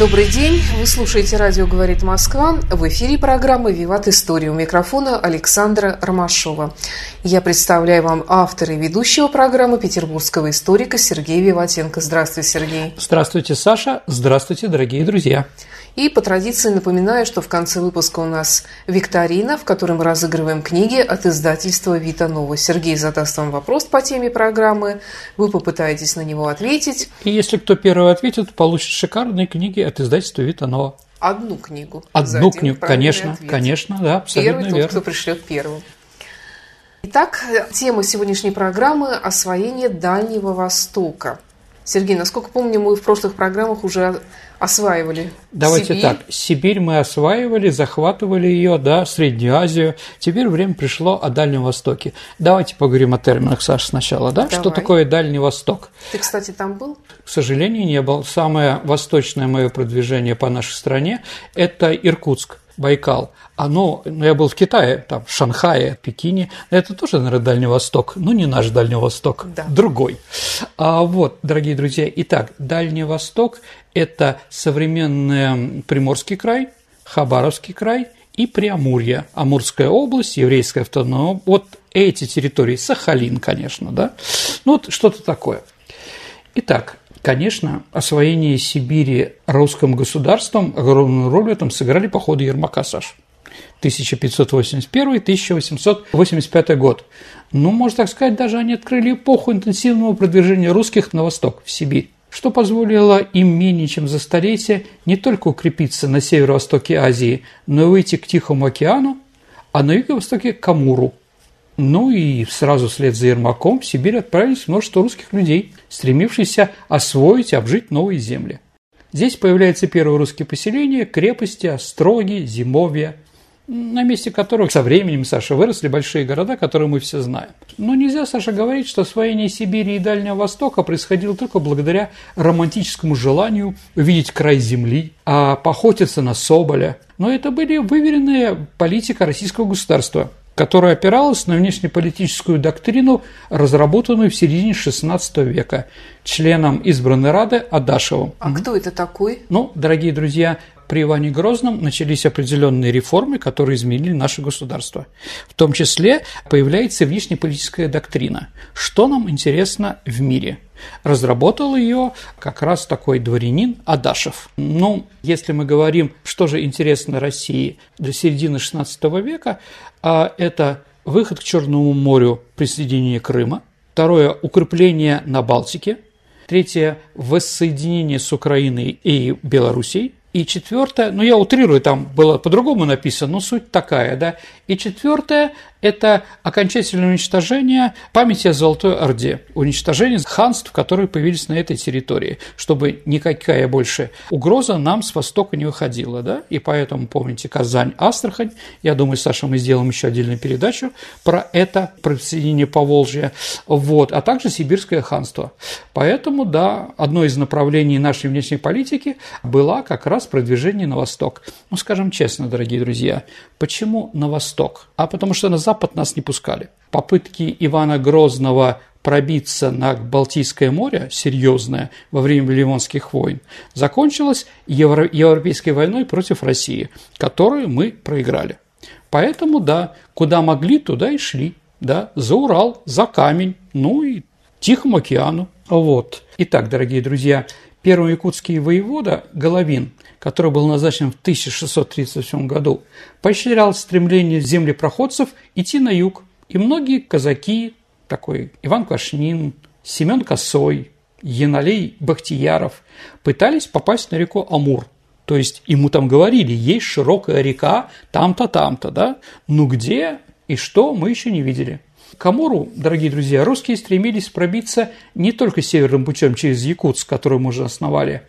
Добрый день. Вы слушаете «Радио говорит Москва». В эфире программы «Виват История». У микрофона Александра Ромашова. Я представляю вам автора и ведущего программы петербургского историка Сергея Виватенко. Здравствуйте, Сергей. Здравствуйте, Саша. Здравствуйте, дорогие друзья. И по традиции напоминаю, что в конце выпуска у нас викторина, в которой мы разыгрываем книги от издательства «Вита Нова». Сергей задаст вам вопрос по теме программы, вы попытаетесь на него ответить. И если кто первый ответит, получит шикарные книги от издательства «Вита Нова». Одну книгу. Одну книгу, конечно, ответ. конечно, да, абсолютно Первый верно. тот, кто пришлет первым. Итак, тема сегодняшней программы – освоение Дальнего Востока. Сергей, насколько помню, мы в прошлых программах уже осваивали Давайте Сибирь. так, Сибирь мы осваивали, захватывали ее, да, Среднюю Азию. Теперь время пришло о Дальнем Востоке. Давайте поговорим о терминах, Саша, сначала, да? Давай. Что такое Дальний Восток? Ты, кстати, там был? К сожалению, не был. Самое восточное мое продвижение по нашей стране – это Иркутск. Байкал. Оно, ну, я был в Китае, там, в Шанхае, Пекине. Это тоже, наверное, Дальний Восток. Ну, не наш Дальний Восток, Да. другой. А вот, дорогие друзья, итак, Дальний Восток – это современный Приморский край, Хабаровский край и Преамурье, Амурская область, Еврейская автономия. Вот эти территории, Сахалин, конечно, да. Ну, вот что-то такое. Итак, конечно, освоение Сибири русским государством огромную роль в этом сыграли походы Ермака, Саш. 1581-1885 год. Ну, можно так сказать, даже они открыли эпоху интенсивного продвижения русских на восток, в Сибирь, что позволило им менее чем за столетие не только укрепиться на северо-востоке Азии, но и выйти к Тихому океану, а на юго-востоке к Амуру. Ну и сразу вслед за Ермаком в Сибирь отправились множество русских людей, стремившихся освоить и обжить новые земли. Здесь появляются первые русские поселения, крепости, остроги, зимовья, на месте которых со временем, Саша, выросли большие города, которые мы все знаем. Но нельзя, Саша, говорить, что освоение Сибири и Дальнего Востока происходило только благодаря романтическому желанию увидеть край земли, а поохотиться на соболя. Но это были выверенная политика российского государства, которая опиралась на внешнеполитическую доктрину, разработанную в середине XVI века членом избранной Рады Адашевым. А кто это такой? Ну, дорогие друзья, при Иване Грозном начались определенные реформы, которые изменили наше государство. В том числе появляется внешнеполитическая доктрина. Что нам интересно в мире? Разработал ее как раз такой дворянин Адашев. Ну, если мы говорим, что же интересно России до середины XVI века, а это выход к Черному морю, присоединение Крыма, второе – укрепление на Балтике, третье – воссоединение с Украиной и Белоруссией, и четвертое, ну я утрирую, там было по-другому написано, но суть такая, да. И четвертое – это окончательное уничтожение памяти о Золотой Орде, уничтожение ханств, которые появились на этой территории, чтобы никакая больше угроза нам с востока не выходила, да. И поэтому, помните, Казань, Астрахань, я думаю, Саша, мы сделаем еще отдельную передачу про это, присоединение Поволжья, вот, а также Сибирское ханство. Поэтому, да, одно из направлений нашей внешней политики была как раз продвижение на восток. Ну, скажем честно, дорогие друзья, почему на восток? А потому что на запад нас не пускали. Попытки Ивана Грозного пробиться на Балтийское море, серьезное, во время Ливонских войн, закончилась Евро- Европейской войной против России, которую мы проиграли. Поэтому, да, куда могли, туда и шли. Да, за Урал, за камень, ну и Тихому океану. Вот. Итак, дорогие друзья, первый якутский воевода Головин, который был назначен в 1637 году, поощрял стремление землепроходцев идти на юг. И многие казаки, такой Иван Квашнин, Семен Косой, Яналей Бахтияров, пытались попасть на реку Амур. То есть ему там говорили, есть широкая река, там-то, там-то, да? Ну где и что, мы еще не видели. К Амуру, дорогие друзья, русские стремились пробиться не только северным путем через Якутск, который мы уже основали.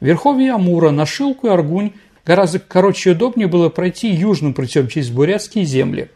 Верховье Амура на Шилку и Аргунь гораздо короче и удобнее было пройти южным путем через бурятские земли.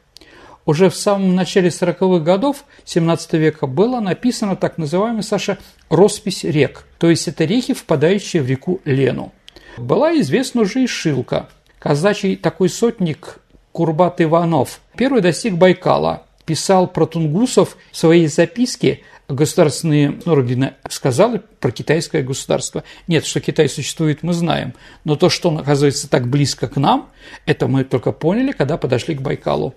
Уже в самом начале 40-х годов 17 века было написано так называемая, Саша, «роспись рек», то есть это реки, впадающие в реку Лену. Была известна уже и Шилка. Казачий такой сотник Курбат Иванов первый достиг Байкала, писал про тунгусов в своей записке государственные органы сказали про китайское государство. Нет, что Китай существует, мы знаем. Но то, что он оказывается так близко к нам, это мы только поняли, когда подошли к Байкалу.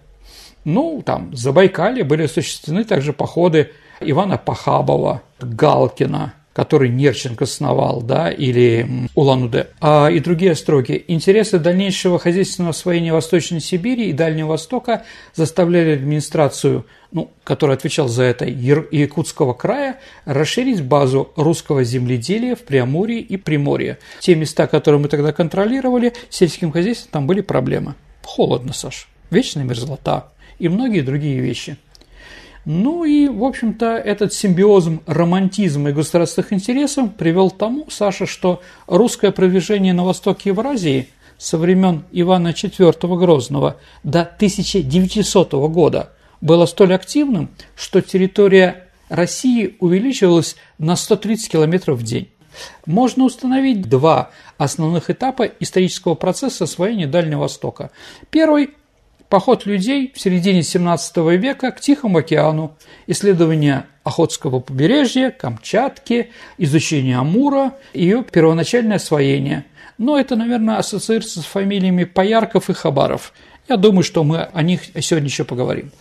Ну, там, за Байкале были осуществлены также походы Ивана Пахабова, Галкина, который Нерченко основал, да, или Улан-Удэ, а и другие строки. Интересы дальнейшего хозяйственного освоения Восточной Сибири и Дальнего Востока заставляли администрацию, ну, которая отвечала за это, Якутского края, расширить базу русского земледелия в Преамурье и Приморье. Те места, которые мы тогда контролировали, сельским хозяйством, там были проблемы. Холодно, Саш, вечная мерзлота и многие другие вещи – ну и, в общем-то, этот симбиозм романтизма и государственных интересов привел к тому, Саша, что русское продвижение на востоке Евразии со времен Ивана IV Грозного до 1900 года было столь активным, что территория России увеличивалась на 130 километров в день. Можно установить два основных этапа исторического процесса освоения Дальнего Востока. Первый Поход людей в середине 17 века к Тихому океану, исследование Охотского побережья, Камчатки, изучение Амура, ее первоначальное освоение. Но это, наверное, ассоциируется с фамилиями Поярков и Хабаров. Я думаю, что мы о них сегодня еще поговорим.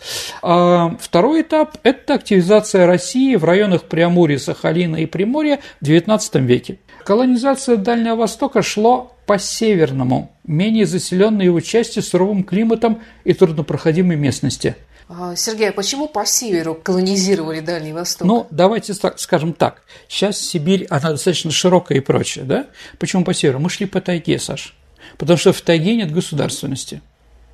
А второй этап – это активизация России в районах Преамурья, Сахалина и Приморья в XIX веке. Колонизация Дальнего Востока шло по северному, менее заселенной его части суровым климатом и труднопроходимой местности. А, Сергей, а почему по северу колонизировали Дальний Восток? Ну, давайте так, скажем так. Сейчас Сибирь, она достаточно широкая и прочее, да? Почему по северу? Мы шли по тайге, Саш. Потому что в тайге нет государственности.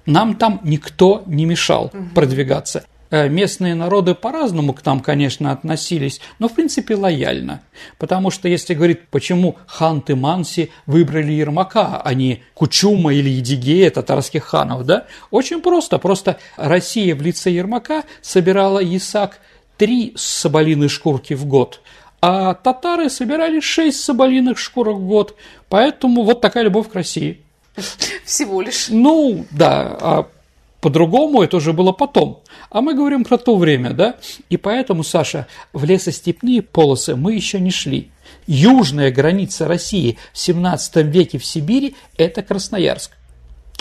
Нам там никто не мешал угу. продвигаться. Э, местные народы по-разному к нам, конечно, относились, но в принципе лояльно. Потому что если говорить, почему ханты Манси выбрали Ермака, а не Кучума или Едигея, татарских ханов, да? Очень просто. Просто Россия в лице Ермака собирала ИСАК три соболиные шкурки в год, а татары собирали шесть соболиных шкурок в год. Поэтому вот такая любовь к России. Всего лишь. Ну, да. По-другому это уже было потом. А мы говорим про то время, да? И поэтому, Саша, в лесостепные полосы мы еще не шли. Южная граница России в 17 веке в Сибири – это Красноярск.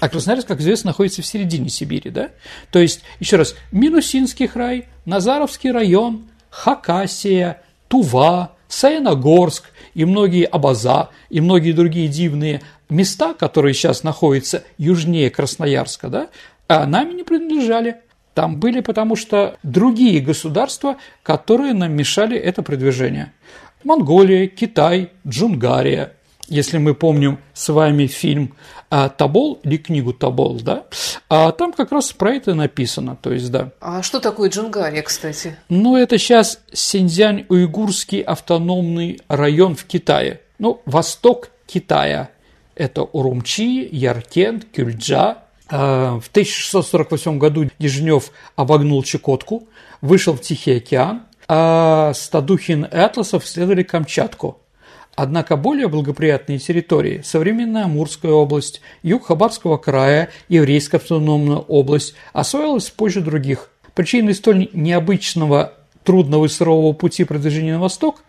А Красноярск, как известно, находится в середине Сибири, да? То есть, еще раз, Минусинский край, Назаровский район, Хакасия, Тува, Саяногорск и многие Абаза, и многие другие дивные места, которые сейчас находятся южнее Красноярска, да, а нами не принадлежали. Там были потому что другие государства, которые нам мешали это продвижение. Монголия, Китай, Джунгария. Если мы помним с вами фильм а, «Табол» или книгу «Табол», да, а там как раз про это написано, то есть, да. А что такое Джунгария, кстати? Ну, это сейчас Синьцзянь-Уйгурский автономный район в Китае. Ну, восток Китая. Это Урумчи, Яркент, Кюльджа, в 1648 году Дежнев обогнул Чукотку, вышел в Тихий океан, а Стадухин и Атласов следовали Камчатку. Однако более благоприятные территории – современная Амурская область, юг Хабарского края, Еврейская автономная область – освоилась позже других. Причиной столь необычного трудного и сырого пути продвижения на восток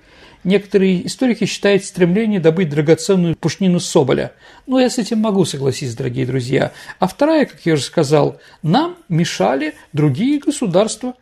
Некоторые историки считают стремление добыть драгоценную пушнину Соболя. Но я с этим могу согласиться, дорогие друзья. А вторая, как я уже сказал, нам мешали другие государства.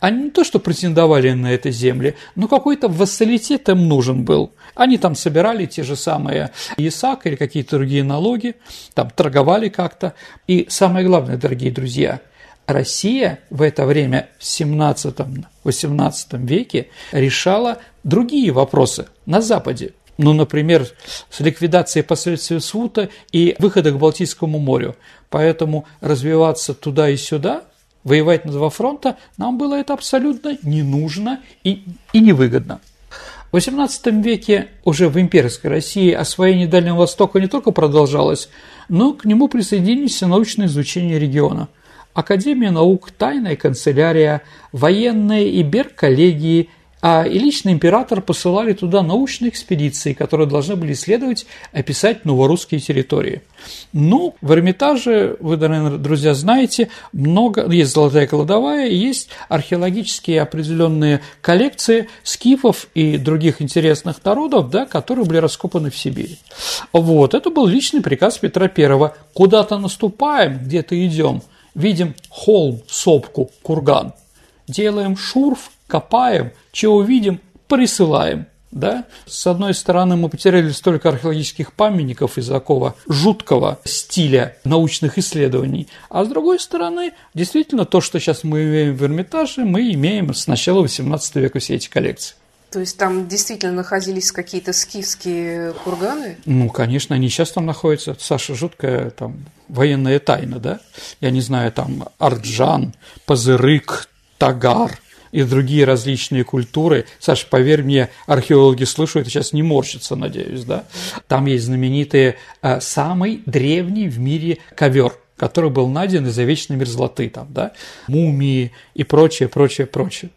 Они не то, что претендовали на это земли, но какой-то вассалитет им нужен был. Они там собирали те же самые ИСАК или какие-то другие налоги, там торговали как-то. И самое главное, дорогие друзья, Россия в это время, в 17-18 веке, решала другие вопросы на Западе. Ну, например, с ликвидацией последствий Свута и выхода к Балтийскому морю. Поэтому развиваться туда и сюда воевать на два фронта, нам было это абсолютно не нужно и, и невыгодно. В XVIII веке уже в имперской России освоение Дальнего Востока не только продолжалось, но к нему присоединились научное изучение региона. Академия наук, тайная канцелярия, военные и берг-коллегии а и лично император посылали туда научные экспедиции, которые должны были исследовать, описать новорусские территории. Ну, в Эрмитаже, вы, наверное, друзья, знаете, много, есть золотая кладовая, есть археологические определенные коллекции скифов и других интересных народов, да, которые были раскопаны в Сибири. Вот, это был личный приказ Петра I. Куда-то наступаем, где-то идем, видим холм, сопку, курган, делаем шурф, копаем, чего увидим, присылаем. Да? С одной стороны, мы потеряли столько археологических памятников из такого жуткого стиля научных исследований, а с другой стороны, действительно, то, что сейчас мы имеем в Эрмитаже, мы имеем с начала XVIII века все эти коллекции. То есть там действительно находились какие-то скифские курганы? Ну, конечно, они сейчас там находятся. Саша, жуткая там военная тайна, да? Я не знаю, там Арджан, Пазырык, Тагар – и другие различные культуры. Саша, поверь мне, археологи слышат, сейчас не морщится, надеюсь, да? Там есть знаменитый э, самый древний в мире ковер – который был найден из-за вечной мерзлоты, там, да, мумии и прочее, прочее, прочее.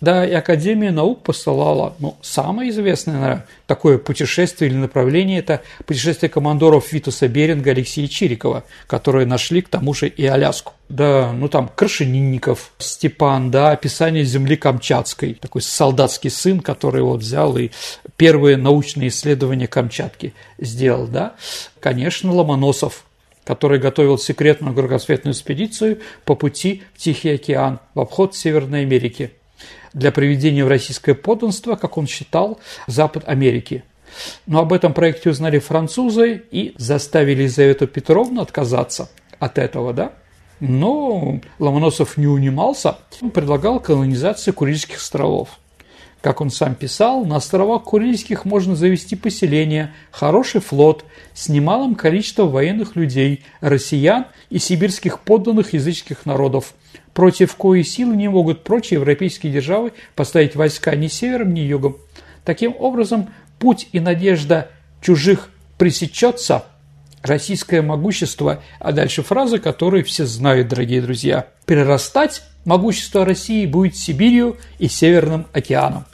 Да, и Академия наук посылала, ну, самое известное, наверное, такое путешествие или направление – это путешествие командоров Витуса Беринга Алексея Чирикова, которые нашли, к тому же, и Аляску. Да, ну там Крашенинников, Степан, да, описание земли Камчатской, такой солдатский сын, который вот взял и первые научные исследования Камчатки сделал, да. Конечно, Ломоносов, который готовил секретную кругосветную экспедицию по пути в Тихий океан в обход Северной Америки для приведения в российское подданство, как он считал, Запад Америки. Но об этом проекте узнали французы и заставили Елизавету Петровну отказаться от этого, да? Но Ломоносов не унимался, он предлагал колонизацию Курильских островов – как он сам писал, на островах Курильских можно завести поселение, хороший флот с немалым количеством военных людей, россиян и сибирских подданных языческих народов, против коей силы не могут прочие европейские державы поставить войска ни севером, ни югом. Таким образом, путь и надежда чужих пресечется, российское могущество, а дальше фраза, которую все знают, дорогие друзья. Перерастать могущество России будет Сибирью и Северным океаном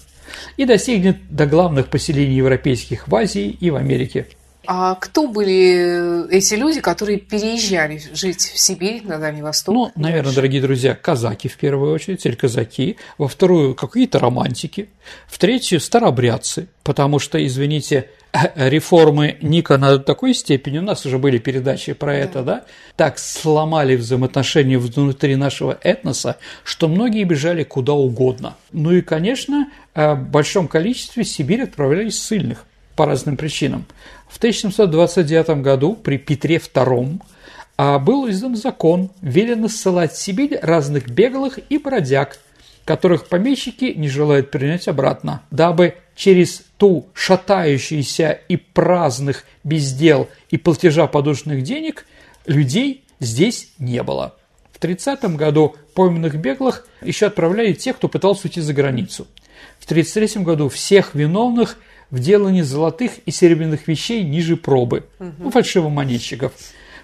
и достигнет до главных поселений европейских в Азии и в Америке. А кто были эти люди, которые переезжали жить в Сибирь, на Дальний Восток? Ну, наверное, дорогие друзья, казаки в первую очередь, или казаки, во вторую какие-то романтики, в третью старобрядцы, потому что, извините, реформы Ника на такой степени, у нас уже были передачи про это, да, так сломали взаимоотношения внутри нашего этноса, что многие бежали куда угодно. Ну и, конечно, в большом количестве Сибирь отправлялись ссыльных по разным причинам. В 1729 году при Петре II а, был издан закон, велено ссылать в Сибирь разных беглых и бродяг, которых помещики не желают принять обратно, дабы через ту шатающуюся и праздных бездел и платежа подушных денег людей здесь не было. В 30 году пойманных беглых еще отправляли тех, кто пытался уйти за границу. В 1933 году всех виновных в делании золотых и серебряных вещей ниже пробы, угу. ну, фальшивомонетчиков.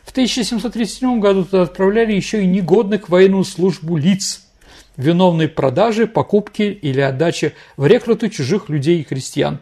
В 1737 году туда отправляли еще и негодных в военную службу лиц, виновной продажи, покупки или отдачи в рекруты чужих людей и крестьян.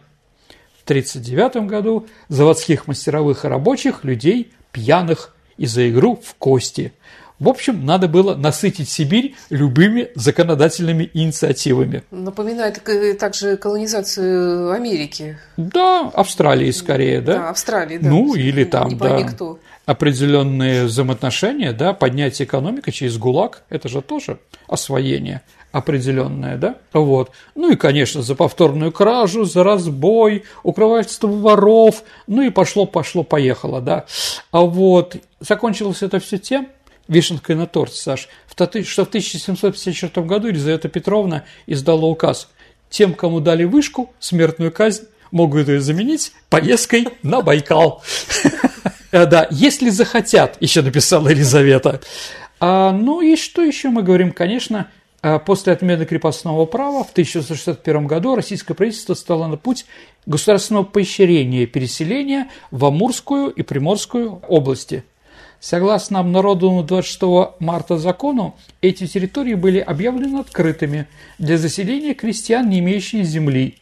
В 1939 году заводских мастеровых и рабочих, людей пьяных и за игру в кости – в общем, надо было насытить Сибирь любыми законодательными инициативами. Напоминает также колонизацию Америки. Да, Австралии скорее, да? Да, Австралии, да. Ну, или там, не да. Кто. Определенные взаимоотношения, да, поднятие экономики через ГУЛАГ, это же тоже освоение определенное, да, вот. Ну и, конечно, за повторную кражу, за разбой, укрывательство воров, ну и пошло, пошло, поехало, да. А вот закончилось это все тем, вишенкой на торте, Саш, что в 1754 году Елизавета Петровна издала указ тем, кому дали вышку, смертную казнь, могут ее заменить поездкой на Байкал. Да, если захотят, еще написала Елизавета. А, ну и что еще мы говорим? Конечно, а, после отмены крепостного права в 1961 году российское правительство стало на путь государственного поощрения переселения в Амурскую и Приморскую области. Согласно обнародованному 26 марта закону, эти территории были объявлены открытыми для заселения крестьян, не имеющих земли,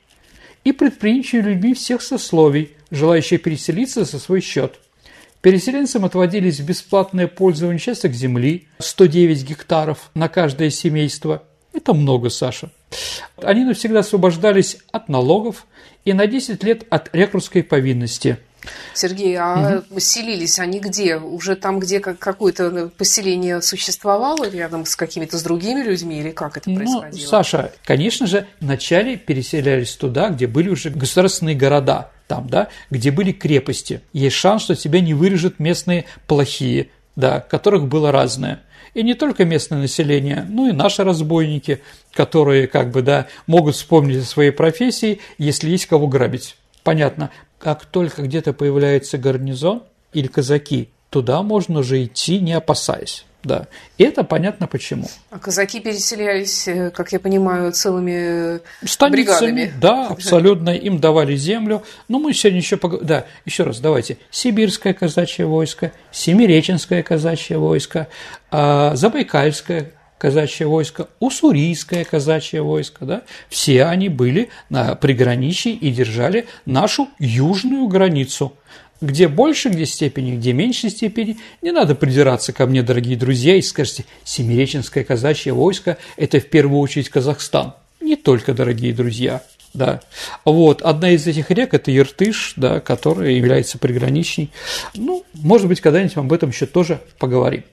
и предприимчивыми людьми всех сословий, желающие переселиться за свой счет. Переселенцам отводились бесплатное пользование участок земли, 109 гектаров на каждое семейство. Это много, Саша. Они навсегда освобождались от налогов и на 10 лет от рекрутской повинности – Сергей, а угу. поселились они где? Уже там, где какое-то поселение существовало рядом с какими-то с другими людьми или как это ну, происходило? Ну, Саша, конечно же, вначале переселялись туда, где были уже государственные города там, да, где были крепости. Есть шанс, что тебя не вырежут местные плохие, да, которых было разное. И не только местное население, но и наши разбойники, которые, как бы, да, могут вспомнить о своей профессии, если есть кого грабить. Понятно, как только где-то появляется гарнизон или казаки, туда можно уже идти, не опасаясь. Да, и это понятно почему. А казаки переселялись, э, как я понимаю, целыми Станицами, бригадами. Да, абсолютно. Им давали землю. Но ну, мы сегодня еще поговорим. Да, еще раз, давайте. Сибирское казачье войско, Семиреченское казачье войско, а, Забайкальское казачье войско, уссурийское казачье войско, да, все они были на приграничье и держали нашу южную границу – где больше, где степени, где меньшей степени. Не надо придираться ко мне, дорогие друзья, и скажете, Семиреченское казачье войско – это в первую очередь Казахстан. Не только, дорогие друзья. Да. Вот. Одна из этих рек – это Иртыш, да, которая является приграничной. Ну, может быть, когда-нибудь об этом еще тоже поговорим.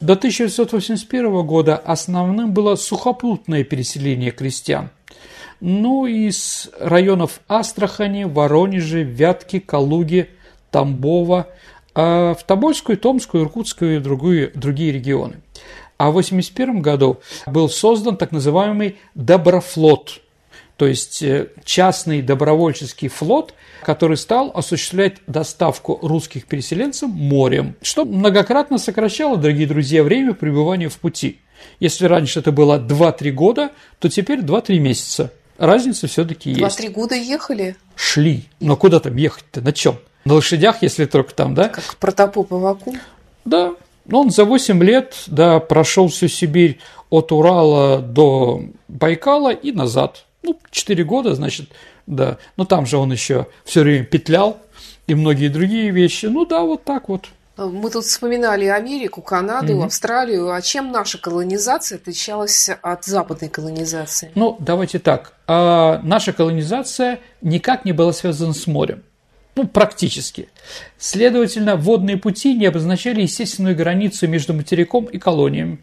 До 1981 года основным было сухопутное переселение крестьян. Ну, из районов Астрахани, Воронежа, Вятки, Калуги – Тамбова, а в Тобольскую, Томскую, Иркутскую и другие, другие регионы. А в 1981 году был создан так называемый Доброфлот, то есть э, частный добровольческий флот, который стал осуществлять доставку русских переселенцев морем, что многократно сокращало, дорогие друзья, время пребывания в пути. Если раньше это было 2-3 года, то теперь 2-3 месяца. Разница все-таки есть. 2-3 года ехали? Шли. Но куда там ехать-то? На чем? На лошадях, если только там, да? Как протопоп Аваку? Да. Он за 8 лет, да, прошел всю Сибирь от Урала до Байкала и назад. Ну, 4 года, значит, да. Но там же он еще все время петлял и многие другие вещи. Ну да, вот так вот. Мы тут вспоминали Америку, Канаду, mm Австралию. А чем наша колонизация отличалась от западной колонизации? Ну, давайте так. А наша колонизация никак не была связана с морем. Ну, практически. Следовательно, водные пути не обозначали естественную границу между материком и колониями.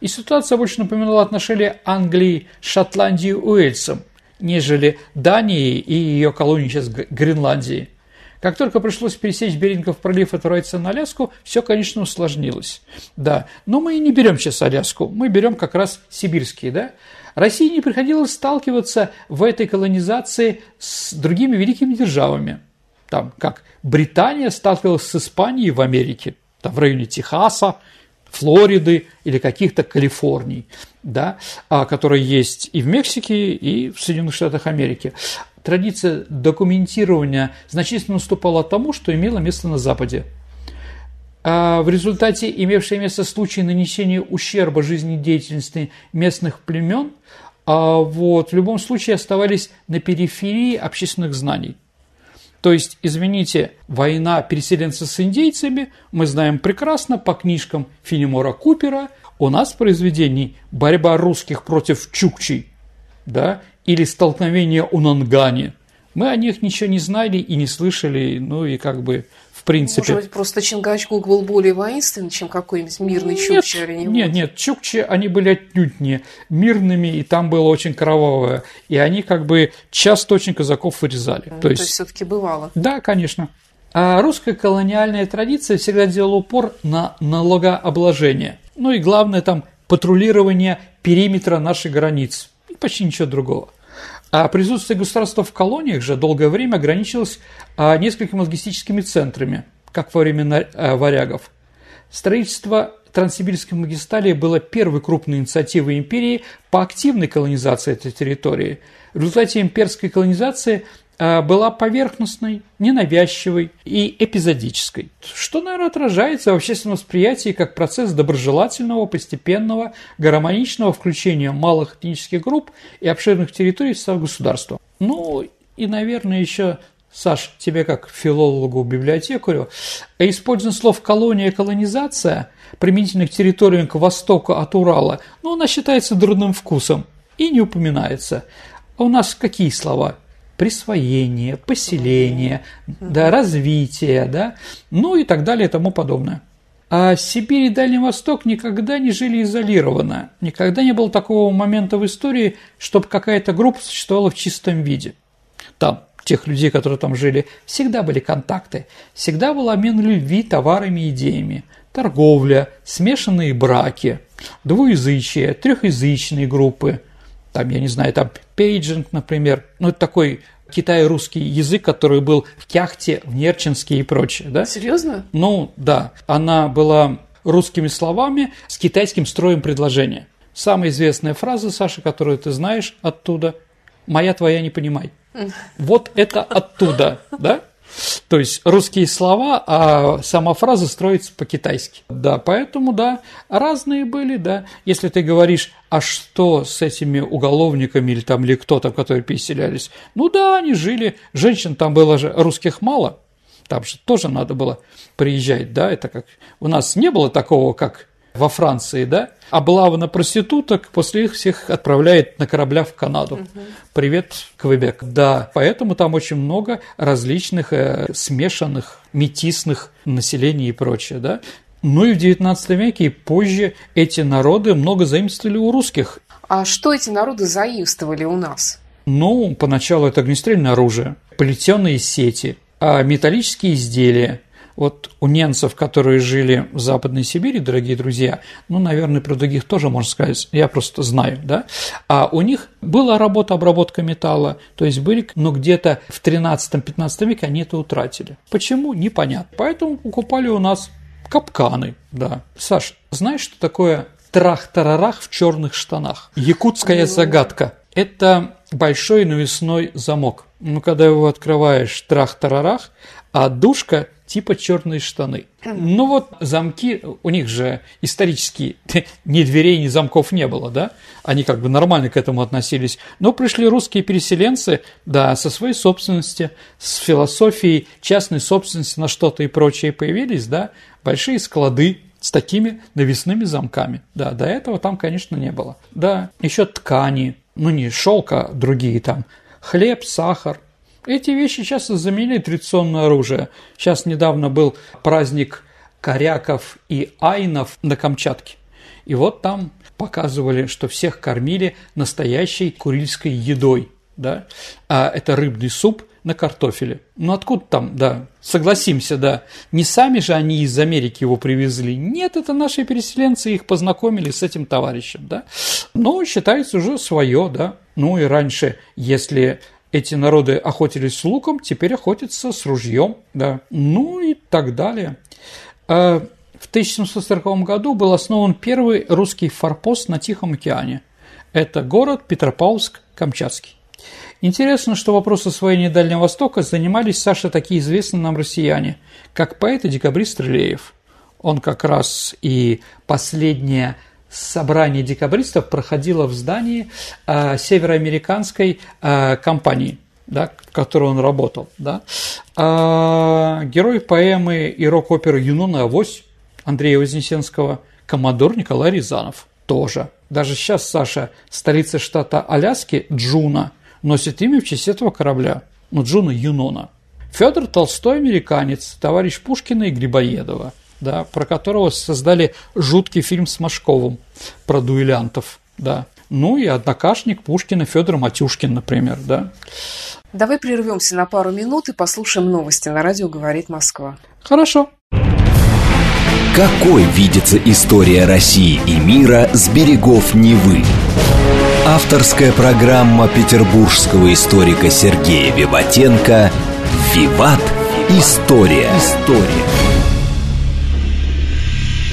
И ситуация больше напоминала отношения Англии, Шотландии и Уэльсом, нежели Дании и ее колонии сейчас Гренландии. Как только пришлось пересечь Берингов пролив и отправиться на Аляску, все, конечно, усложнилось. Да, но мы и не берем сейчас Аляску, мы берем как раз сибирские, да. России не приходилось сталкиваться в этой колонизации с другими великими державами – там, как Британия сталкивалась с Испанией в Америке, там, в районе Техаса, Флориды или каких-то Калифорний, да, а, которые есть и в Мексике, и в Соединенных Штатах Америки. Традиция документирования значительно уступала тому, что имело место на Западе. А в результате имевшие место случаи нанесения ущерба жизнедеятельности местных племен а вот, в любом случае оставались на периферии общественных знаний. То есть, извините, война переселенцев с индейцами мы знаем прекрасно по книжкам Филимора Купера. У нас в произведении «Борьба русских против чукчей» да, или «Столкновение у Нангани». Мы о них ничего не знали и не слышали, ну и как бы в принципе. Может быть, просто Чингачгук был более воинственный, чем какой-нибудь мирный нет, чукчи или Нет, нет, чукчи, они были отнюдь не мирными, и там было очень кровавое. И они как бы часто очень казаков вырезали. Mm, то есть, есть все-таки бывало. Да, конечно. А русская колониальная традиция всегда делала упор на налогообложение. Ну и главное там патрулирование периметра наших границ. И почти ничего другого. А присутствие государства в колониях же долгое время ограничилось а, несколькими логистическими центрами, как во времена а, варягов. Строительство Транссибирской магистрали было первой крупной инициативой империи по активной колонизации этой территории. В результате имперской колонизации была поверхностной, ненавязчивой и эпизодической, что, наверное, отражается в общественном восприятии как процесс доброжелательного, постепенного, гармоничного включения малых этнических групп и обширных территорий в состав государства. Ну, и, наверное, еще Саш, тебе как филологу, библиотекарю, использование слов «колония» и «колонизация» применительных территориям к востоку от Урала, ну, она считается дурным вкусом и не упоминается. А у нас какие слова? Присвоение, поселение, да, развитие, да, ну и так далее и тому подобное. А Сибирь и Дальний Восток никогда не жили изолированно. Никогда не было такого момента в истории, чтобы какая-то группа существовала в чистом виде. Там тех людей, которые там жили, всегда были контакты, всегда был обмен людьми, товарами, идеями, торговля, смешанные браки, двуязычие, трехязычные группы, там, я не знаю, там пиджин, например, ну, это такой китай-русский язык, который был в Кяхте, в Нерчинске и прочее, да? Серьезно? Ну, да. Она была русскими словами с китайским строем предложения. Самая известная фраза, Саша, которую ты знаешь оттуда «Моя твоя не понимай». Вот это оттуда, да? То есть русские слова, а сама фраза строится по-китайски. Да, поэтому, да, разные были, да. Если ты говоришь, а что с этими уголовниками или там, или кто-то, которые переселялись? Ну да, они жили, женщин там было же, русских мало, там же тоже надо было приезжать, да, это как... У нас не было такого, как во Франции, да, облава на проституток, после их всех отправляет на корабля в Канаду. Угу. Привет, Квебек. Да, поэтому там очень много различных э, смешанных, метисных населений и прочее, да. Ну и в XIX веке и позже эти народы много заимствовали у русских. А что эти народы заимствовали у нас? Ну, поначалу это огнестрельное оружие, плетеные сети, а металлические изделия, вот у немцев, которые жили в Западной Сибири, дорогие друзья, ну, наверное, про других тоже можно сказать, я просто знаю, да, а у них была работа обработка металла, то есть были, но где-то в 13-15 веке они это утратили. Почему? Непонятно. Поэтому покупали у нас капканы, да. Саш, знаешь, что такое трах-тарарах в черных штанах? Якутская загадка. Это большой навесной замок. Ну, когда его открываешь трах-тарарах, а душка типа черные штаны. Ну вот замки, у них же исторически ни дверей, ни замков не было, да? Они как бы нормально к этому относились. Но пришли русские переселенцы, да, со своей собственности, с философией частной собственности на что-то и прочее появились, да, большие склады, с такими навесными замками. Да, до этого там, конечно, не было. Да, еще ткани, ну не шелка, другие там, хлеб, сахар, эти вещи часто заменили традиционное оружие. Сейчас недавно был праздник коряков и айнов на Камчатке. И вот там показывали, что всех кормили настоящей курильской едой. Да? А это рыбный суп на картофеле. Ну откуда там, да, согласимся, да. Не сами же они из Америки его привезли. Нет, это наши переселенцы их познакомили с этим товарищем, да. Но считается уже свое, да. Ну и раньше, если эти народы охотились с луком, теперь охотятся с ружьем, да, ну и так далее. А, в 1740 году был основан первый русский форпост на Тихом океане. Это город Петропавловск-Камчатский. Интересно, что вопросы освоения Дальнего Востока занимались, Саша, такие известные нам россияне, как поэт и декабрист Рылеев. Он как раз и последняя собрание декабристов проходило в здании э, североамериканской э, компании, да, в которой он работал. Да. А герой поэмы и рок-оперы «Юнона Авось» Андрея Вознесенского, коммодор Николай Рязанов тоже. Даже сейчас, Саша, столица штата Аляски, Джуно, носит имя в честь этого корабля. Ну, Джуно Юнона. Федор Толстой, американец, товарищ Пушкина и Грибоедова – да, про которого создали жуткий фильм с Машковым про дуэлянтов, да. Ну и однокашник Пушкина Федор Матюшкин, например, да. Давай прервемся на пару минут и послушаем новости. На радио говорит Москва. Хорошо. Какой видится история России и мира с берегов Невы? Авторская программа петербургского историка Сергея Виватенко «Виват. История». История.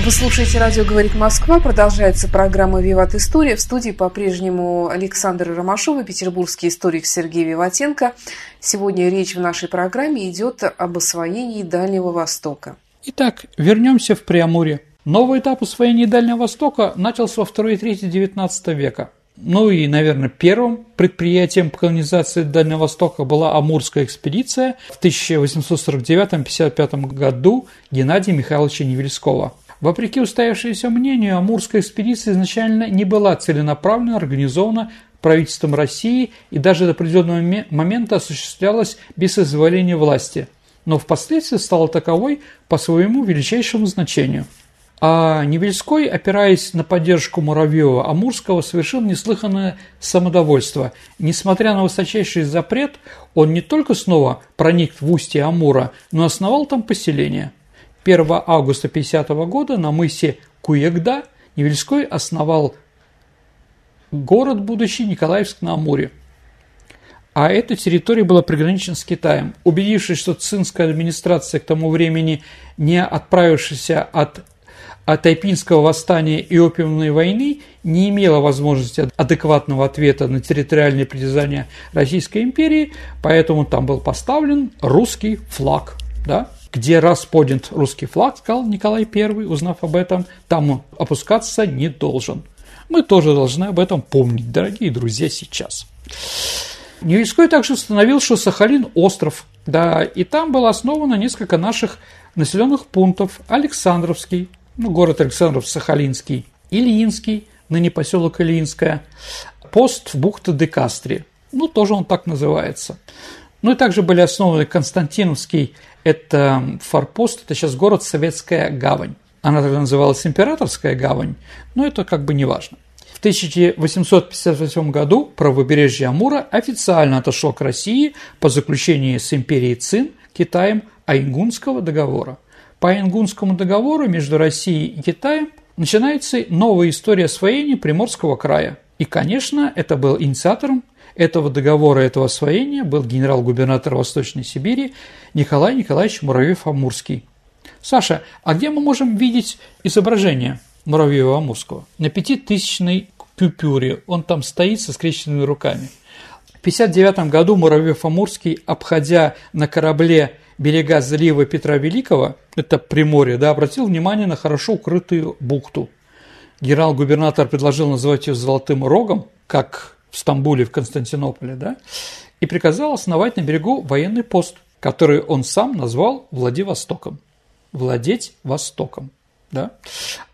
Вы слушаете «Радио говорит Москва». Продолжается программа «Виват История». В студии по-прежнему Александр Ромашова, петербургский историк Сергей Виватенко. Сегодня речь в нашей программе идет об освоении Дальнего Востока. Итак, вернемся в Преамуре. Новый этап освоения Дальнего Востока начался во второй трети XIX века. Ну и, наверное, первым предприятием по колонизации Дальнего Востока была Амурская экспедиция в 1849-55 году Геннадия Михайловича Невельского – Вопреки устоявшемуся мнению, Амурская экспедиция изначально не была целенаправленно организована правительством России и даже до определенного момента осуществлялась без изволения власти, но впоследствии стала таковой по своему величайшему значению. А Невельской, опираясь на поддержку Муравьева, Амурского совершил неслыханное самодовольство. Несмотря на высочайший запрет, он не только снова проник в устье Амура, но основал там поселение – 1 августа 50 года на мысе Куегда Невельской основал город будущий Николаевск на Амуре. А эта территория была приграничена с Китаем. Убедившись, что цинская администрация к тому времени, не отправившаяся от, от Тайпинского восстания и опиумной войны, не имела возможности адекватного ответа на территориальные притязания Российской империи, поэтому там был поставлен русский флаг. Да? где раз поднят русский флаг, сказал Николай I, узнав об этом, там опускаться не должен. Мы тоже должны об этом помнить, дорогие друзья, сейчас. Невельской также установил, что Сахалин – остров, да, и там было основано несколько наших населенных пунктов. Александровский, ну, город Александров Сахалинский, Ильинский, ныне поселок Ильинская, пост в бухте Декастре, ну, тоже он так называется. Ну и также были основаны Константиновский это форпост, это сейчас город Советская гавань. Она тогда называлась Императорская гавань, но это как бы не важно. В 1858 году правобережье Амура официально отошло к России по заключении с империей Цин Китаем Айнгунского договора. По Айнгунскому договору между Россией и Китаем начинается новая история освоения Приморского края. И, конечно, это был инициатором этого договора, этого освоения был генерал-губернатор Восточной Сибири Николай Николаевич Муравьев-Амурский. Саша, а где мы можем видеть изображение Муравьева-Амурского? На пятитысячной купюре. Он там стоит со скрещенными руками. В 1959 году Муравьев-Амурский, обходя на корабле берега залива Петра Великого, это Приморье, да, обратил внимание на хорошо укрытую бухту. Генерал-губернатор предложил называть ее «Золотым рогом», как в Стамбуле, в Константинополе, да, и приказал основать на берегу военный пост, который он сам назвал Владивостоком. Владеть Востоком. Да?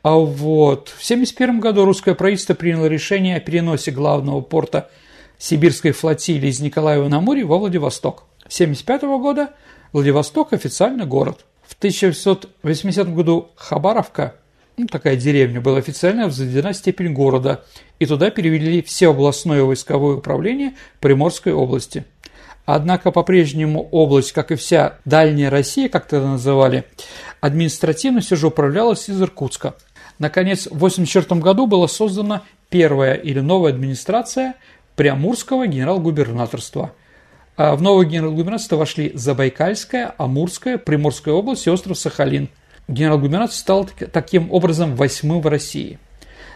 А вот в 1971 году русское правительство приняло решение о переносе главного порта сибирской флотилии из Николаева на море во Владивосток. С 1975 года Владивосток официально город. В 1980 году Хабаровка ну, такая деревня, была официально возведена степень города, и туда перевели все областное войсковое управление Приморской области. Однако по-прежнему область, как и вся дальняя Россия, как тогда называли, административно все же управлялась из Иркутска. Наконец, в 1984 году была создана первая или новая администрация Приамурского генерал-губернаторства. А в новое генерал-губернаторство вошли Забайкальская, Амурская, Приморская область и остров Сахалин – генерал-губернатор стал таким образом восьмым в России.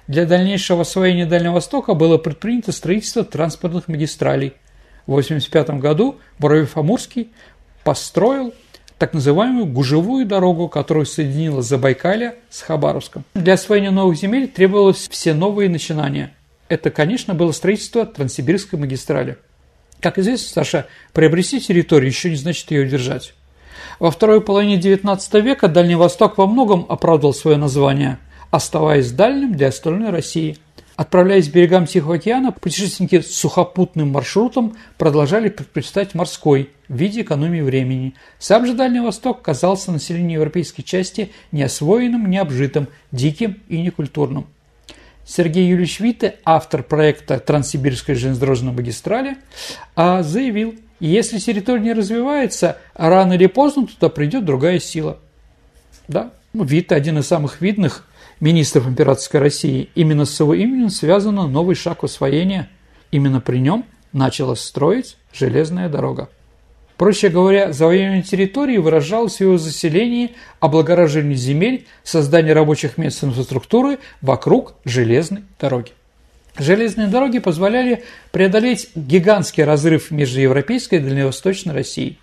Для дальнейшего освоения Дальнего Востока было предпринято строительство транспортных магистралей. В 1985 году Боровев-Амурский построил так называемую гужевую дорогу, которая соединила Забайкалье с Хабаровском. Для освоения новых земель требовалось все новые начинания. Это, конечно, было строительство Транссибирской магистрали. Как известно, Саша, приобрести территорию еще не значит ее удержать. Во второй половине XIX века Дальний Восток во многом оправдал свое название, оставаясь дальним для остальной России. Отправляясь к берегам Тихого океана, путешественники с сухопутным маршрутом продолжали предпочитать морской в виде экономии времени. Сам же Дальний Восток казался населению европейской части неосвоенным, необжитым, диким и некультурным. Сергей Юрьевич Витте, автор проекта Транссибирской железнодорожной магистрали, а, заявил – если территория не развивается, рано или поздно туда придет другая сила. Да? Ну, Вит один из самых видных министров императорской России. Именно с его именем связан новый шаг освоения. Именно при нем началась строить железная дорога. Проще говоря, завоевание территории выражалось в его заселении, облагораживании земель, создании рабочих мест инфраструктуры вокруг железной дороги. Железные дороги позволяли преодолеть гигантский разрыв между европейской и дальневосточной Россией.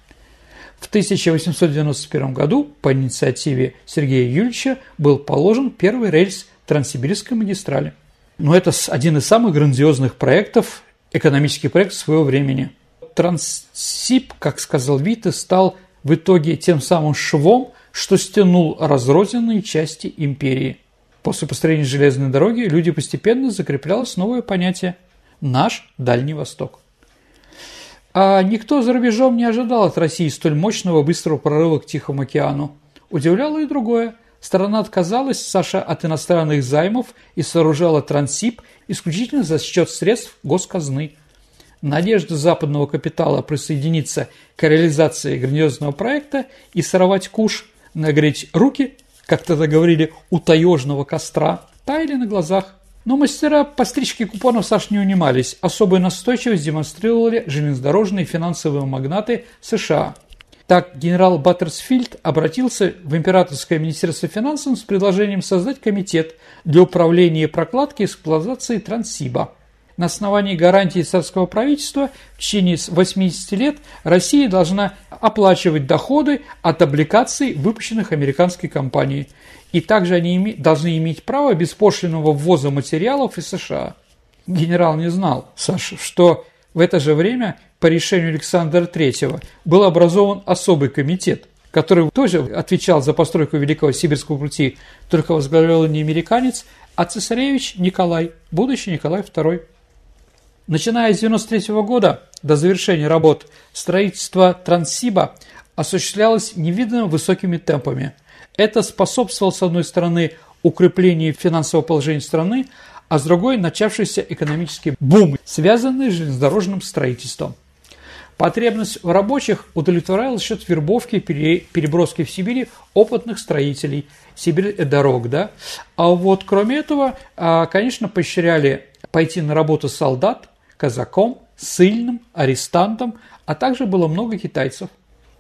В 1891 году по инициативе Сергея Юльевича был положен первый рельс Транссибирской магистрали. Но это один из самых грандиозных проектов, экономических проектов своего времени. Транссиб, как сказал Вита, стал в итоге тем самым швом, что стянул разрозненные части империи. После построения железной дороги люди постепенно закреплялось новое понятие – наш Дальний Восток. А никто за рубежом не ожидал от России столь мощного быстрого прорыва к Тихому океану. Удивляло и другое. Страна отказалась, Саша, от иностранных займов и сооружала Трансип исключительно за счет средств госказны. Надежда западного капитала присоединиться к реализации грандиозного проекта и сорвать куш, нагреть руки, как тогда говорили, у таежного костра, таяли на глазах. Но мастера по стричке купонов Саш не унимались. Особую настойчивость демонстрировали железнодорожные финансовые магнаты США. Так генерал Баттерсфилд обратился в императорское министерство финансов с предложением создать комитет для управления прокладкой и эксплуатацией Транссиба. На основании гарантии царского правительства в течение 80 лет Россия должна оплачивать доходы от облигаций, выпущенных американской компанией – и также они должны иметь право беспошлинного ввоза материалов из США. Генерал не знал, Саша, что в это же время по решению Александра III был образован особый комитет, который тоже отвечал за постройку Великого Сибирского пути, только возглавлял не американец, а цесаревич Николай, будущий Николай II. Начиная с 1993 года до завершения работ строительство Транссиба осуществлялось невиданно высокими темпами – это способствовало, с одной стороны, укреплению финансового положения страны, а с другой – начавшийся экономический бум, связанный с железнодорожным строительством. Потребность в рабочих удовлетворялась за счет вербовки и переброски в Сибири опытных строителей Сибирь дорог. Да? А вот кроме этого, а, конечно, поощряли пойти на работу солдат, казаком, сыльным, арестантом, а также было много китайцев.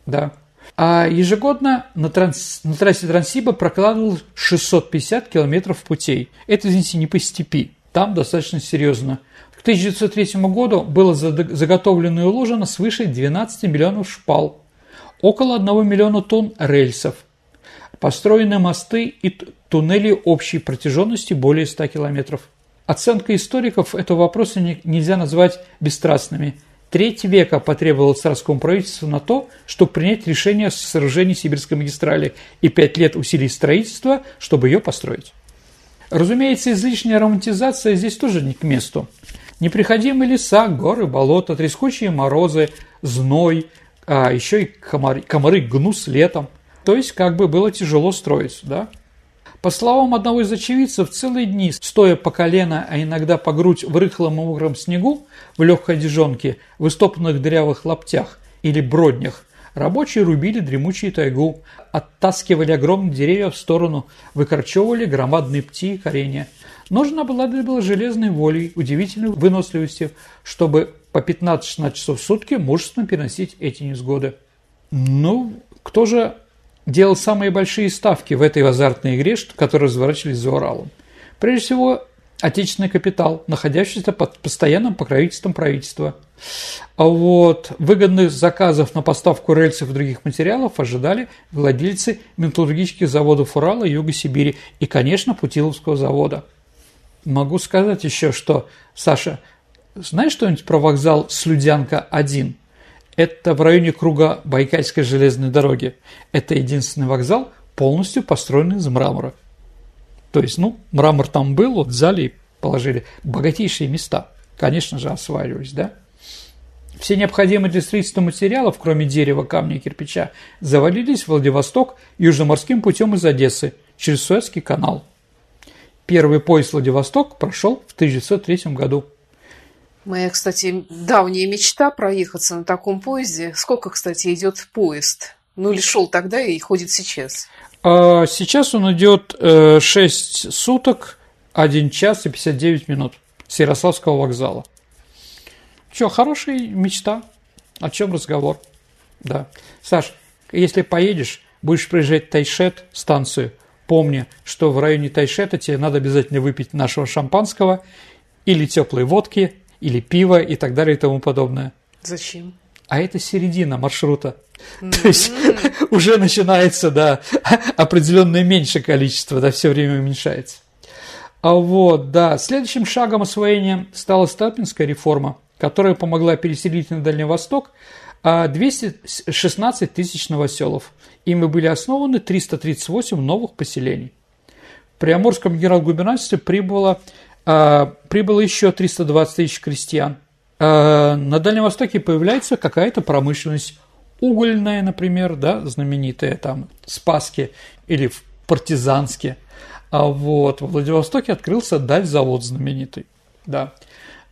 Да. А ежегодно на, транс, на трассе Транссиба прокладывал 650 километров путей. Это, извините, не по степи. Там достаточно серьезно. К 1903 году было заготовлено и уложено свыше 12 миллионов шпал, около 1 миллиона тонн рельсов, построены мосты и туннели общей протяженностью более 100 километров. Оценка историков этого вопроса нельзя назвать бесстрастными – Треть века потребовалось царскому правительству на то, чтобы принять решение о сооружении Сибирской магистрали и пять лет усилий строительства, чтобы ее построить. Разумеется, излишняя романтизация здесь тоже не к месту. Неприходимые леса, горы, болота, трескучие морозы, зной, а еще и комары, комары гнус летом. То есть, как бы было тяжело строить, да? По словам одного из очевидцев, целые дни, стоя по колено, а иногда по грудь в рыхлом и мокром снегу, в легкой одежонке, в истопанных дырявых лаптях или броднях, рабочие рубили дремучую тайгу, оттаскивали огромные деревья в сторону, выкорчевывали громадные пти и коренья. Нужна была для было железной волей, удивительной выносливостью, чтобы по 15-16 часов в сутки мужественно переносить эти невзгоды. Ну, кто же делал самые большие ставки в этой азартной игре, которые разворачивались за Уралом. Прежде всего, отечественный капитал, находящийся под постоянным покровительством правительства. А вот выгодных заказов на поставку рельсов и других материалов ожидали владельцы металлургических заводов Урала и Юга Сибири и, конечно, Путиловского завода. Могу сказать еще, что, Саша, знаешь что-нибудь про вокзал Слюдянка-1? Это в районе круга Байкальской железной дороги. Это единственный вокзал, полностью построенный из мрамора. То есть, ну, мрамор там был, вот взяли и положили. Богатейшие места. Конечно же, осваивались, да? Все необходимые для строительства материалов, кроме дерева, камня и кирпича, завалились в Владивосток южноморским путем из Одессы через Суэцкий канал. Первый поезд Владивосток прошел в 1903 году. Моя, кстати, давняя мечта проехаться на таком поезде. Сколько, кстати, идет поезд? Ну или шел тогда и ходит сейчас? А сейчас он идет 6 э, суток, 1 час и 59 минут с Ярославского вокзала. Что, хорошая мечта? О чем разговор? Да. Саш, если поедешь, будешь приезжать в Тайшет, станцию, помни, что в районе Тайшета тебе надо обязательно выпить нашего шампанского или теплой водки, или пива и так далее и тому подобное. Зачем? А это середина маршрута. Mm-hmm. То есть уже начинается, да, определенное меньшее количество, да, все время уменьшается. А вот, да, следующим шагом освоения стала Сталпинская реформа, которая помогла переселить на Дальний Восток 216 тысяч новоселов. Ими были основаны 338 новых поселений. В Приамурском генерал-губернаторстве прибыло, а, прибыло еще 320 тысяч крестьян. А, на Дальнем Востоке появляется какая-то промышленность угольная, например, да, знаменитая там Спаски или в Партизанске. А вот в Владивостоке открылся Дальзавод знаменитый. Да.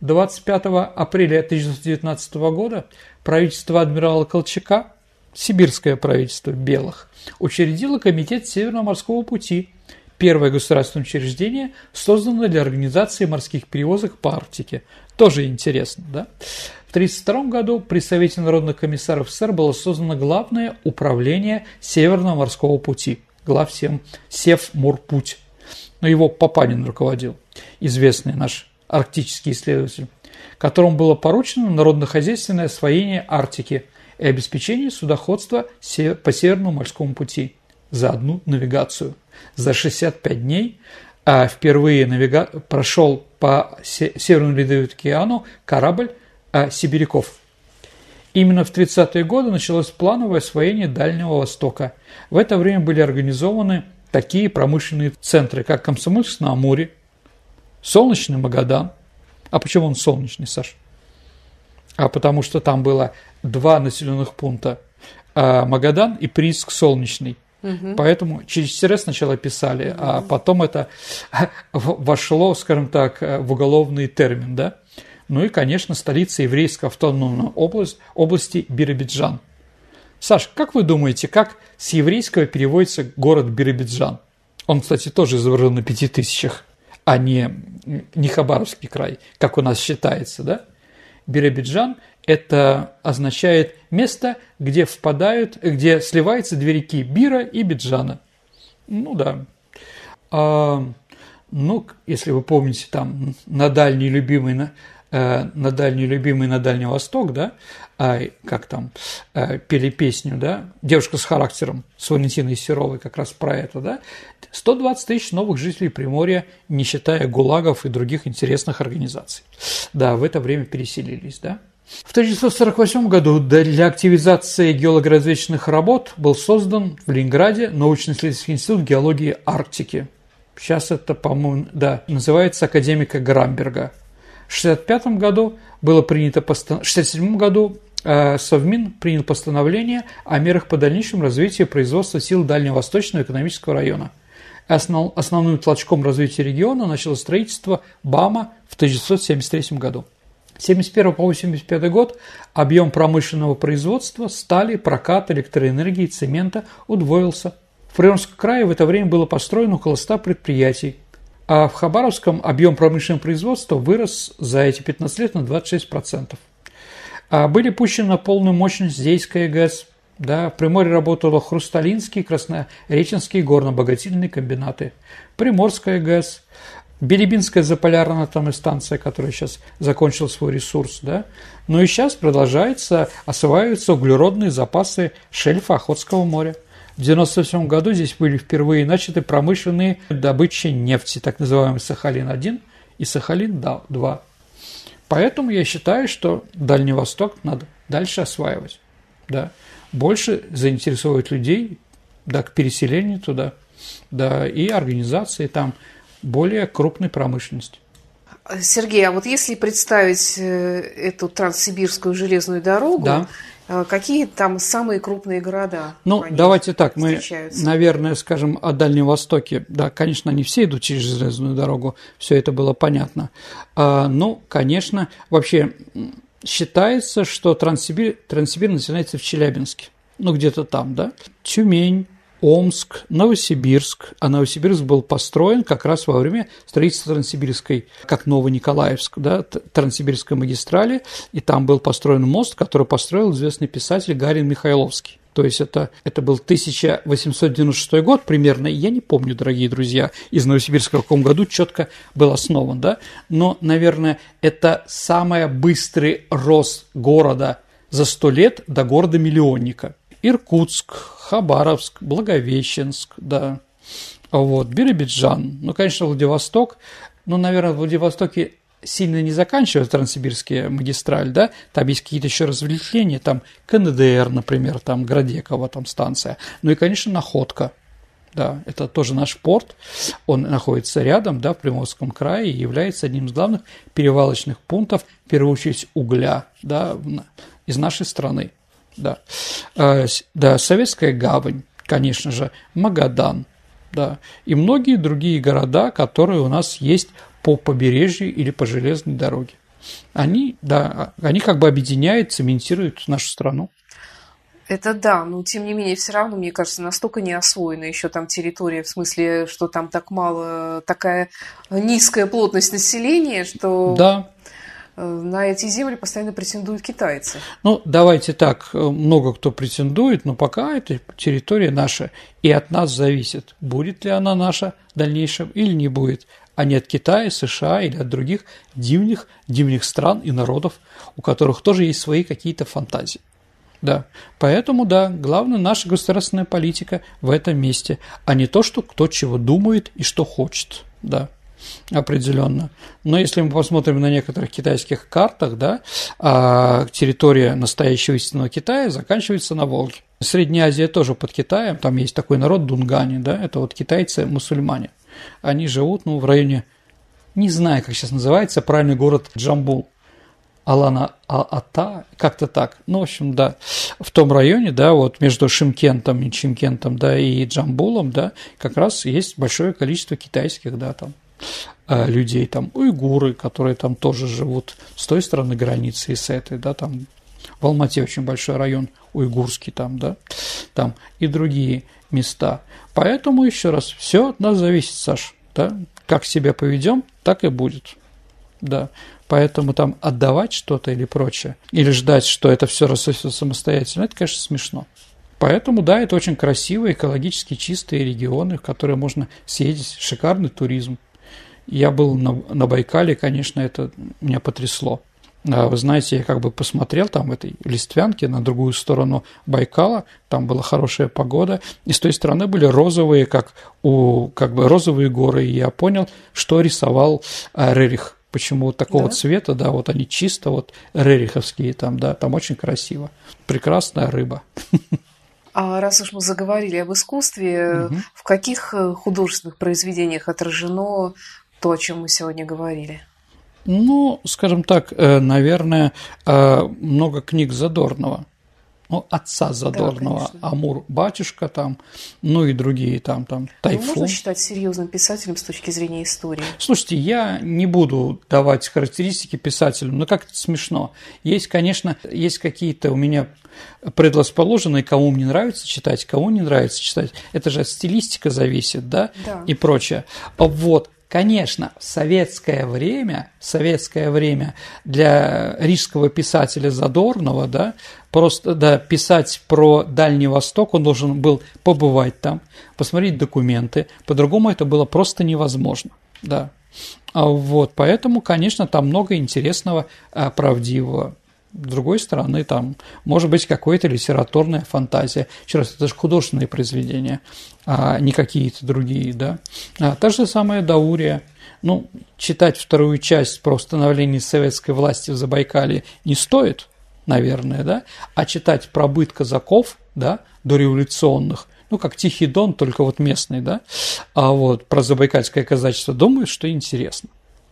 25 апреля 1919 года правительство адмирала Колчака, сибирское правительство белых, учредило комитет Северного морского пути, первое государственное учреждение, созданное для организации морских перевозок по Арктике. Тоже интересно, да? В 1932 году при Совете народных комиссаров СССР было создано Главное управление Северного морского пути, главсем Севморпуть. Но его Папанин руководил, известный наш арктический исследователь, которому было поручено народно-хозяйственное освоение Арктики и обеспечение судоходства по Северному морскому пути за одну навигацию. За 65 дней а впервые навига... прошел по Северному Ледовитому океану корабль а, «Сибиряков». Именно в 30-е годы началось плановое освоение Дальнего Востока. В это время были организованы такие промышленные центры, как Комсомольск на Амуре, Солнечный Магадан. А почему он солнечный, Саш? А потому что там было два населенных пункта а, Магадан и Приск Солнечный. Угу. Поэтому через тире сначала писали, угу. а потом это вошло, скажем так, в уголовный термин, да? Ну и, конечно, столица еврейской автономной области, области Биробиджан. Саш, как вы думаете, как с еврейского переводится город Биробиджан? Он, кстати, тоже изображен на пяти тысячах а не, не Хабаровский край, как у нас считается, да? Биробиджан – это означает место, где впадают, где сливаются две реки Бира и Биджана. Ну да. А, ну, если вы помните, там на дальний любимый Э, на дальний любимый на Дальний Восток, да, а, как там, э, пели песню, да, девушка с характером с Валентиной Серовой как раз про это, да, 120 тысяч новых жителей Приморья, не считая ГУЛАГов и других интересных организаций. Да, в это время переселились, да. В 1948 году для активизации геологоразведочных работ был создан в Ленинграде научно-исследовательский институт геологии Арктики. Сейчас это, по-моему, да, называется Академика Грамберга. В 1965 году было принято постан... в 1967 году э, Совмин принял постановление о мерах по дальнейшему развитию производства сил Дальневосточного экономического района. Основ... Основным толчком развития региона начало строительство БАМа в 1973 году. С 1971 по 1985 год объем промышленного производства стали, прокат электроэнергии цемента удвоился. В Приморском крае в это время было построено около 100 предприятий, а в Хабаровском объем промышленного производства вырос за эти 15 лет на 26%. А были пущены на полную мощность Зейская ГЭС, да, в Приморье работало Хрусталинский, Краснореченский горно-обогатительные комбинаты, Приморская ГЭС, Билибинская заполярная атомная станция, которая сейчас закончила свой ресурс, да, но и сейчас продолжается, осваиваются углеродные запасы шельфа Охотского моря. В 1997 году здесь были впервые начаты промышленные добычи нефти, так называемый Сахалин-1 и Сахалин-2. Поэтому я считаю, что Дальний Восток надо дальше осваивать. Да. Больше заинтересовывать людей да, к переселению туда, да, и организации там более крупной промышленности. Сергей, а вот если представить э, эту транссибирскую железную дорогу, да. Э, какие там самые крупные города? Ну, давайте так, мы, наверное, скажем о Дальнем Востоке. Да, конечно, не все идут через железную дорогу, все это было понятно. А, ну, конечно, вообще считается, что Транссибирь, Транссибирь начинается в Челябинске. Ну, где-то там, да. Тюмень, Омск, Новосибирск. А Новосибирск был построен как раз во время строительства Транссибирской, как Новониколаевск, да, Транссибирской магистрали, и там был построен мост, который построил известный писатель Гарин Михайловский. То есть это, это был 1896 год примерно, я не помню, дорогие друзья, из Новосибирска в каком году четко был основан, да, но, наверное, это самый быстрый рост города за сто лет до города-миллионника. Иркутск, Хабаровск, Благовещенск, да, вот, Биробиджан, ну, конечно, Владивосток, ну, наверное, в Владивостоке сильно не заканчивается Транссибирская магистраль, да, там есть какие-то еще развлечения, там КНДР, например, там Градекова, там станция, ну и, конечно, Находка, да, это тоже наш порт, он находится рядом, да, в Приморском крае и является одним из главных перевалочных пунктов, в первую очередь, угля, да, из нашей страны, да. А, да, Советская гавань, конечно же, Магадан, да, и многие другие города, которые у нас есть по побережью или по железной дороге. Они, да, они как бы объединяют, цементируют нашу страну. Это да, но тем не менее, все равно, мне кажется, настолько не освоена еще там территория, в смысле, что там так мало, такая низкая плотность населения, что да. Э, на эти земли постоянно претендуют китайцы. Ну, давайте так, много кто претендует, но пока эта территория наша, и от нас зависит, будет ли она наша в дальнейшем или не будет а не от Китая, США или от других дивных, дивных стран и народов, у которых тоже есть свои какие-то фантазии. Да, поэтому, да, главное наша государственная политика в этом месте, а не то, что кто чего думает и что хочет, да, определенно. Но если мы посмотрим на некоторых китайских картах, да, а территория настоящего истинного Китая заканчивается на Волге. Средняя Азия тоже под Китаем, там есть такой народ Дунгани, да, это вот китайцы-мусульмане. Они живут, ну, в районе, не знаю, как сейчас называется, правильный город Джамбул. Алана Ата, как-то так. Ну, в общем, да, в том районе, да, вот между Шимкентом и Чимкентом, да, и Джамбулом, да, как раз есть большое количество китайских, да, там, людей, там, уйгуры, которые там тоже живут с той стороны границы и с этой, да, там, в Алмате очень большой район уйгурский там, да, там и другие места. Поэтому, еще раз, все от нас зависит, Саш, да, как себя поведем, так и будет, да. Поэтому там отдавать что-то или прочее, или ждать, что это все рассосется самостоятельно, это, конечно, смешно. Поэтому, да, это очень красивые, экологически чистые регионы, в которые можно съездить, шикарный туризм. Я был на, на Байкале, конечно, это меня потрясло. А, вы знаете, я как бы посмотрел там в этой листвянке на другую сторону Байкала, там была хорошая погода, и с той стороны были розовые, как у, как бы розовые горы, и я понял, что рисовал а, Рерих, почему такого да? цвета, да, вот они чисто вот рериховские там, да, там очень красиво, прекрасная рыба. А раз уж мы заговорили об искусстве, угу. в каких э, художественных произведениях отражено то, о чем мы сегодня говорили? Ну, скажем так, э, наверное, э, много книг Задорнова. Ну, отца Задорнова, да, Амур Батюшка там, ну и другие там, там, Тайфун. Ну, можно считать серьезным писателем с точки зрения истории? Слушайте, я не буду давать характеристики писателю, но как-то смешно. Есть, конечно, есть какие-то у меня предрасположенные, кому мне нравится читать, кому не нравится читать. Это же от стилистика зависит, да, да. и прочее. Вот. Конечно, в советское время, в советское время для рижского писателя Задорнова, да, просто да, писать про Дальний Восток, он должен был побывать там, посмотреть документы, по-другому это было просто невозможно, да. А вот, поэтому, конечно, там много интересного, а, правдивого. С другой стороны, там может быть какая-то литературная фантазия. Еще раз, это же художественные произведения, а не какие-то другие, да. А, та же самая Даурия. Ну, читать вторую часть про установление советской власти в Забайкале не стоит, наверное, да, а читать про быт казаков, да, дореволюционных, ну, как Тихий Дон, только вот местный, да, а вот про забайкальское казачество, думаю, что интересно.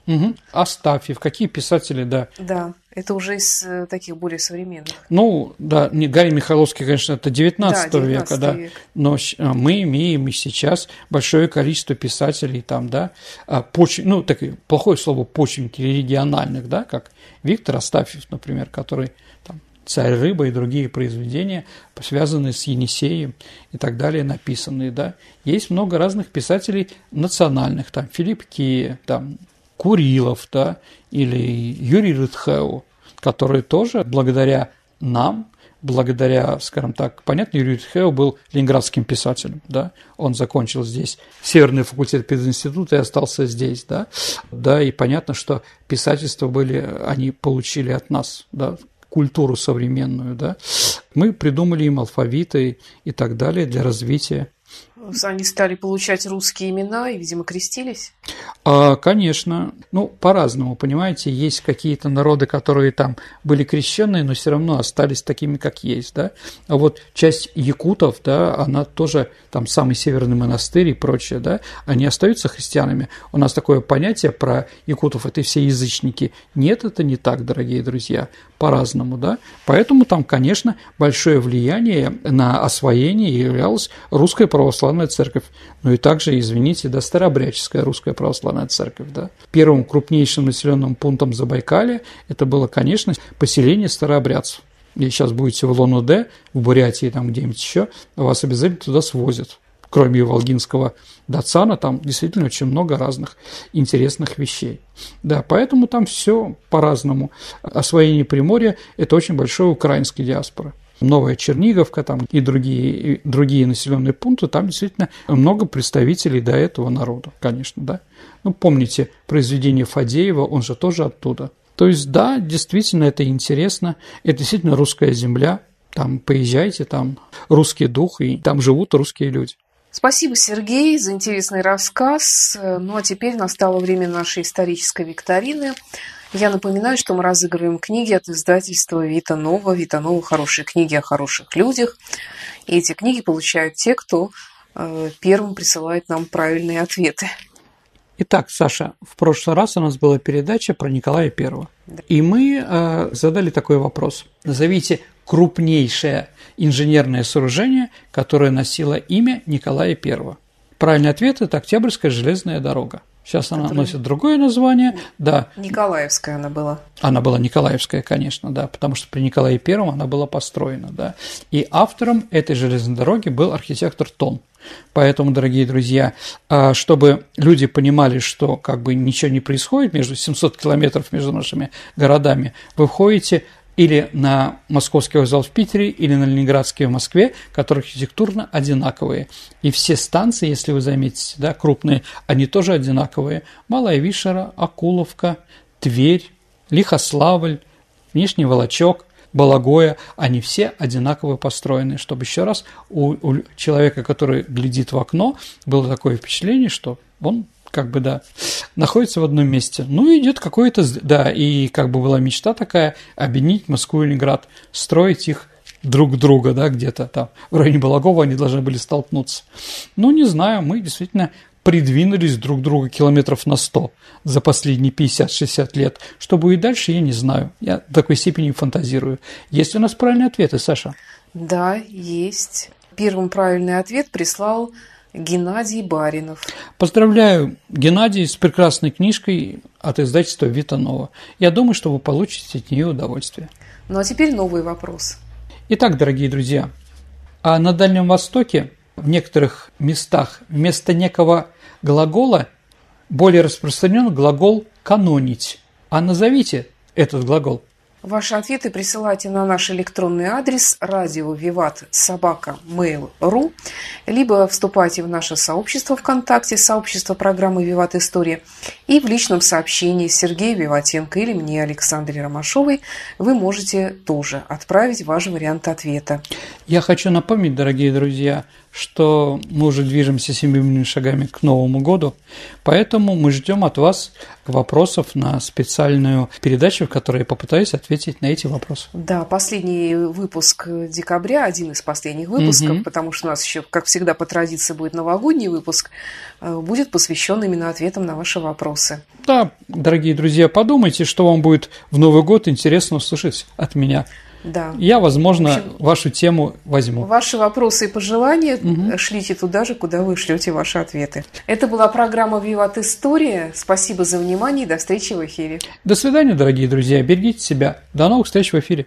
Угу. Астафьев, какие писатели, да. Да, это уже из э, таких более современных. Ну, да, не Гарри Михайловский, конечно, это 19, да, 19 века, да, век. но а, мы имеем и сейчас большое количество писателей там, да, а, поч... ну, так, плохое слово почвенники региональных, да, как Виктор Астафьев, например, который там «Царь рыба» и другие произведения, связанные с Енисеем и так далее, написанные, да. Есть много разных писателей национальных, там Филипп Кия, там Курилов, да, или Юрий Рытхеу, которые тоже благодаря нам благодаря, скажем так, понятно, Юрий Тхео был ленинградским писателем, да, он закончил здесь Северный факультет пединститута и остался здесь, да, да, и понятно, что писательство были, они получили от нас, да, культуру современную, да, мы придумали им алфавиты и так далее для развития они стали получать русские имена и, видимо, крестились? А, конечно. Ну, по-разному, понимаете. Есть какие-то народы, которые там были крещенные, но все равно остались такими, как есть, да. А вот часть якутов, да, она тоже, там, самый северный монастырь и прочее, да, они остаются христианами. У нас такое понятие про якутов – это все язычники. Нет, это не так, дорогие друзья, по-разному, да. Поэтому там, конечно, большое влияние на освоение являлось русское православное православная церковь, ну и также, извините, да, старообрядческая русская православная церковь, да. Первым крупнейшим населенным пунктом Забайкалья это было, конечно, поселение старообрядцев. И сейчас будете в Лон-Удэ, в Бурятии, там где-нибудь еще, вас обязательно туда свозят. Кроме Волгинского Дацана, там действительно очень много разных интересных вещей. Да, поэтому там все по-разному. Освоение Приморья – это очень большая украинская диаспора. Новая Черниговка там и другие, и другие населенные пункты, там действительно много представителей до этого народа, конечно, да. Ну, помните произведение Фадеева, он же тоже оттуда. То есть, да, действительно, это интересно, это действительно русская земля, там поезжайте, там русский дух, и там живут русские люди. Спасибо, Сергей, за интересный рассказ. Ну а теперь настало время нашей исторической викторины. Я напоминаю, что мы разыгрываем книги от издательства Вита Нова. Вита Нова – хорошие книги о хороших людях. И эти книги получают те, кто э, первым присылает нам правильные ответы. Итак, Саша, в прошлый раз у нас была передача про Николая Первого. Да. И мы э, задали такой вопрос. Назовите крупнейшее инженерное сооружение, которое носило имя Николая Первого. Правильный ответ – это Октябрьская железная дорога. Сейчас она Который... носит другое название, да. Николаевская она была. Она была Николаевская, конечно, да, потому что при Николае Первом она была построена, да. И автором этой железной дороги был архитектор Тон. Поэтому, дорогие друзья, а, чтобы люди понимали, что как бы ничего не происходит между 700 километров между нашими городами, вы входите или на Московский вокзал в Питере, или на Ленинградский в Москве, которые архитектурно одинаковые. И все станции, если вы заметите, да, крупные, они тоже одинаковые. Малая Вишера, Акуловка, Тверь, Лихославль, Нижний Волочок, Балагоя, они все одинаково построены, чтобы еще раз у, у человека, который глядит в окно, было такое впечатление, что он как бы, да, находится в одном месте. Ну, идет какой-то, да, и как бы была мечта такая, объединить Москву и Ленинград, строить их друг друга, да, где-то там, в районе Балагова они должны были столкнуться. Ну, не знаю, мы действительно придвинулись друг друга километров на 100 за последние 50-60 лет. Что будет дальше, я не знаю. Я в такой степени фантазирую. Есть у нас правильные ответы, Саша? Да, есть. Первым правильный ответ прислал Геннадий Баринов. Поздравляю, Геннадий, с прекрасной книжкой от издательства Витанова. Я думаю, что вы получите от нее удовольствие. Ну а теперь новый вопрос. Итак, дорогие друзья, а на Дальнем Востоке в некоторых местах вместо некого глагола более распространен глагол «канонить». А назовите этот глагол – Ваши ответы присылайте на наш электронный адрес радио Виват Собака Mail.ru либо вступайте в наше сообщество ВКонтакте, сообщество программы Виват История и в личном сообщении Сергея Виватенко или мне, Александре Ромашовой, вы можете тоже отправить ваш вариант ответа. Я хочу напомнить, дорогие друзья, что мы уже движемся семимильными шагами к Новому году, поэтому мы ждем от вас вопросов на специальную передачу, в которой я попытаюсь ответить на эти вопросы. Да, последний выпуск декабря, один из последних выпусков, угу. потому что у нас еще, как всегда, по традиции будет новогодний выпуск, э, будет посвящен именно ответам на ваши вопросы. Да, дорогие друзья, подумайте, что вам будет в Новый год интересно услышать от меня. Да. Я, возможно, общем, вашу тему возьму. Ваши вопросы и пожелания угу. шлите туда же, куда вы шлете ваши ответы. Это была программа «Виват История». Спасибо за внимание и до встречи в эфире. До свидания, дорогие друзья. Берегите себя. До новых встреч в эфире.